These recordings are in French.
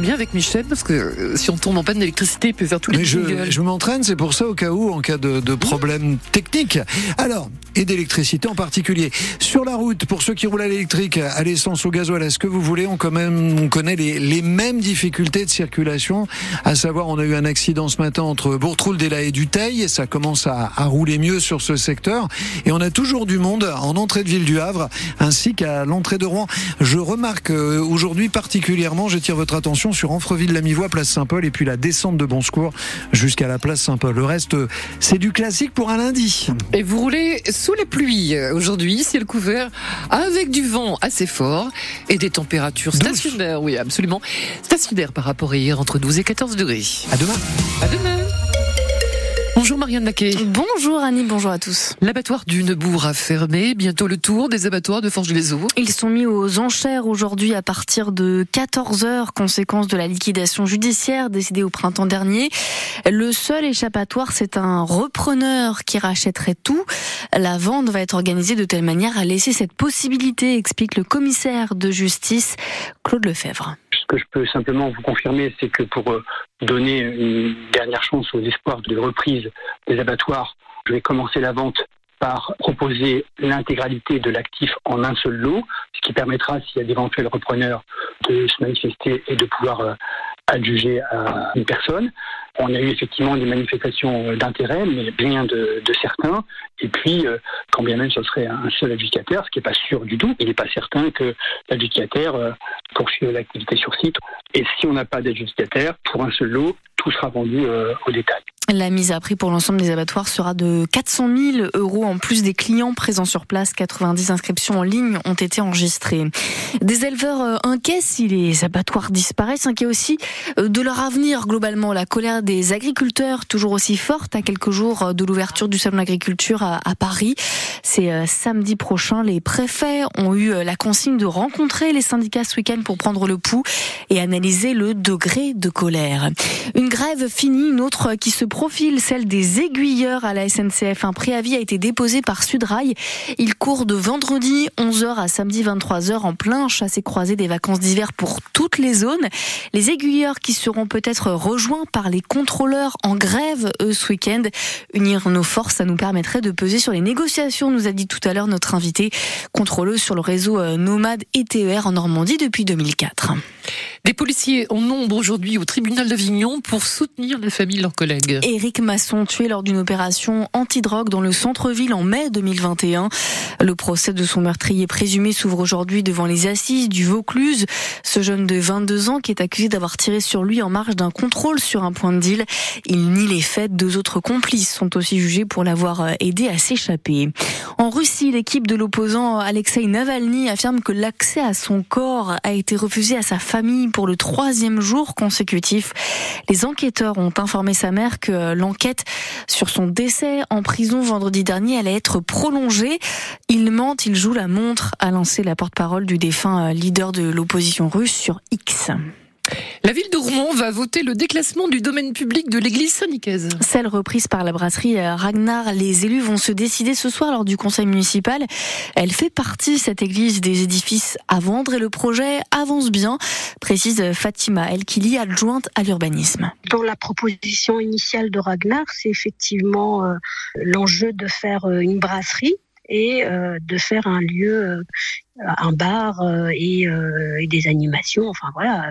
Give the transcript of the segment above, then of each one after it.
bien avec Michel parce que euh, si on tombe en panne d'électricité, il peut faire tous les Mais je, je m'entraîne, c'est pour ça au cas où, en cas de, de problème technique. Alors, et d'électricité en particulier. Sur la route, pour ceux qui roulent à l'électrique, à l'essence, au gasoil, à ce que vous voulez, on, quand même, on connaît les, les mêmes difficultés de circulation? À savoir, on a eu un accident ce matin entre Bourtroul-Dela et Duteil, et ça commence à, à rouler mieux sur ce secteur. Et on a toujours du monde en entrée de ville du Havre, ainsi qu'à l'entrée de Rouen. Je remarque euh, aujourd'hui particulièrement, j'attire votre attention sur Anfreville-Lamivois, place Saint-Paul, et puis la descente de Bon Secours jusqu'à la place Saint-Paul. Le reste, c'est du classique pour un lundi. Et vous roulez sous les pluies euh, aujourd'hui, ciel couvert, avec du vent assez fort et des températures Douce. stationnaires, oui, absolument, stationnaires par rapport à hier, entre 12 et 14 degrés. À demain. À demain. Bonjour Marianne Naquet. Bonjour Annie, bonjour à tous. L'abattoir du Neubourg a fermé. Bientôt le tour des abattoirs de Forges-les-Eaux. Ils sont mis aux enchères aujourd'hui à partir de 14 heures, conséquence de la liquidation judiciaire décidée au printemps dernier. Le seul échappatoire, c'est un repreneur qui rachèterait tout. La vente va être organisée de telle manière à laisser cette possibilité, explique le commissaire de justice Claude Lefebvre. Ce que je peux simplement vous confirmer, c'est que pour euh, donner une dernière chance aux espoirs de reprise des abattoirs, je vais commencer la vente par proposer l'intégralité de l'actif en un seul lot, ce qui permettra, s'il y a d'éventuels repreneurs, de se manifester et de pouvoir adjuger à une personne. On a eu effectivement des manifestations d'intérêt, mais rien de, de certain. Et puis, euh, quand bien même ce serait un seul adjudicataire, ce qui n'est pas sûr du tout, il n'est pas certain que l'adjudicataire euh, poursuive l'activité sur site. Et si on n'a pas d'adjudicataire, pour un seul lot, tout sera vendu euh, au détail. La mise à prix pour l'ensemble des abattoirs sera de 400 000 euros en plus des clients présents sur place. 90 inscriptions en ligne ont été enregistrées. Des éleveurs euh, inquiets si les abattoirs disparaissent, inquiets aussi euh, de leur avenir globalement. La colère des agriculteurs toujours aussi forte à quelques jours euh, de l'ouverture du salon d'agriculture à, Paris. C'est samedi prochain. Les préfets ont eu la consigne de rencontrer les syndicats ce week-end pour prendre le pouls et analyser le degré de colère. Une grève finie, une autre qui se profile, celle des aiguilleurs à la SNCF. Un préavis a été déposé par Sudrail. Il court de vendredi 11h à samedi 23h en plein chassé-croisé des vacances d'hiver pour toutes les zones. Les aiguilleurs qui seront peut-être rejoints par les contrôleurs en grève eux ce week-end. Unir nos forces, ça nous permettrait de peser sur les négociations, nous a dit tout à l'heure notre invité, contrôleuse sur le réseau euh, Nomade et TER en Normandie depuis 2004. Des policiers en nombre aujourd'hui au tribunal d'Avignon pour soutenir la famille de leurs collègues. Éric Masson, tué lors d'une opération antidrogue dans le centre-ville en mai 2021. Le procès de son meurtrier présumé s'ouvre aujourd'hui devant les assises du Vaucluse. Ce jeune de 22 ans qui est accusé d'avoir tiré sur lui en marge d'un contrôle sur un point de deal. Il nie les faits. Deux autres complices sont aussi jugés pour l'avoir aidé à s'échapper. En Russie, l'équipe de l'opposant Alexei Navalny affirme que l'accès à son corps a été refusé à sa famille pour le troisième jour consécutif. Les enquêteurs ont informé sa mère que l'enquête sur son décès en prison vendredi dernier allait être prolongée. Il ment, il joue la montre, a lancé la porte-parole du défunt leader de l'opposition russe sur X. La ville de Rouen va voter le déclassement du domaine public de l'église Saint-Nicaise. Celle reprise par la brasserie Ragnar. Les élus vont se décider ce soir lors du conseil municipal. Elle fait partie, cette église, des édifices à vendre et le projet avance bien, précise Fatima Elkili, adjointe à l'urbanisme. Dans la proposition initiale de Ragnar, c'est effectivement euh, l'enjeu de faire euh, une brasserie et euh, de faire un lieu euh, un bar euh, et, et, des animations. Enfin voilà,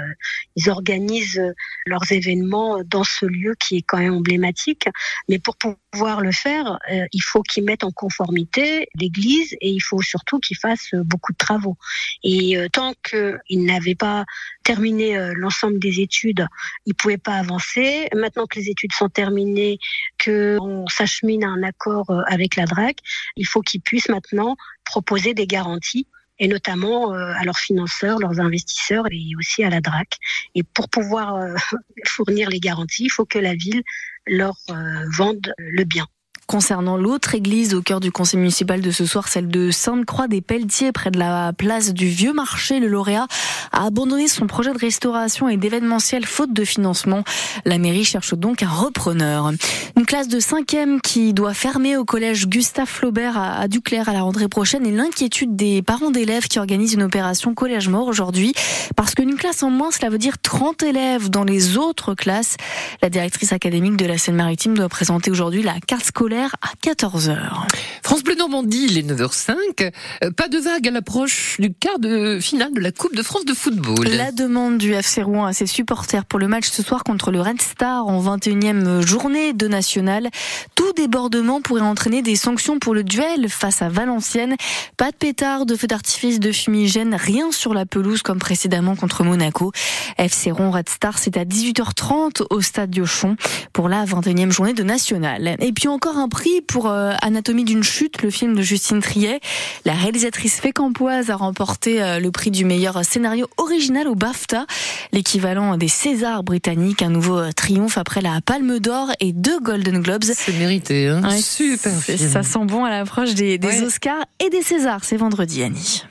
ils organisent leurs événements dans ce lieu qui est quand même emblématique. Mais pour pouvoir le faire, il faut qu'ils mettent en conformité l'église et il faut surtout qu'ils fassent beaucoup de travaux. Et tant qu'ils n'avaient pas terminé l'ensemble des études, ils pouvaient pas avancer. Maintenant que les études sont terminées, que on s'achemine à un accord avec la DRAC, il faut qu'ils puissent maintenant proposer des garanties et notamment euh, à leurs financeurs, leurs investisseurs et aussi à la DRAC. Et pour pouvoir euh, fournir les garanties, il faut que la ville leur euh, vende le bien. Concernant l'autre église au cœur du conseil municipal de ce soir, celle de Sainte-Croix des Pelletiers, près de la place du Vieux Marché, le lauréat a abandonné son projet de restauration et d'événementiel faute de financement. La mairie cherche donc un repreneur. Une classe de 5e qui doit fermer au collège Gustave Flaubert à Duclair à la rentrée prochaine et l'inquiétude des parents d'élèves qui organisent une opération collège mort aujourd'hui parce qu'une classe en moins, cela veut dire 30 élèves dans les autres classes. La directrice académique de la Seine-Maritime doit présenter aujourd'hui la carte scolaire à 14h. France Bleu Normandie, il est 9h05. Euh, pas de vague à l'approche du quart de finale de la Coupe de France de football. La demande du FC Rouen à ses supporters pour le match ce soir contre le Red Star en 21e journée de national. Tout débordement pourrait entraîner des sanctions pour le duel face à Valenciennes. Pas de pétard, de feux d'artifice, de fumigène, rien sur la pelouse comme précédemment contre Monaco. FC Rouen Red Star, c'est à 18h30 au stade Diochon pour la 21e journée de national. Et puis encore un prix pour euh, Anatomie d'une chute, le film de Justine Triet. La réalisatrice fécampoise a remporté euh, le prix du meilleur scénario original au BAFTA, l'équivalent des Césars britanniques, un nouveau euh, triomphe après la Palme d'Or et deux Golden Globes. C'est mérité, hein Ouais, super. film. Ça sent bon à l'approche des, des Ouais. Oscars et des Césars. C'est vendredi, Annie.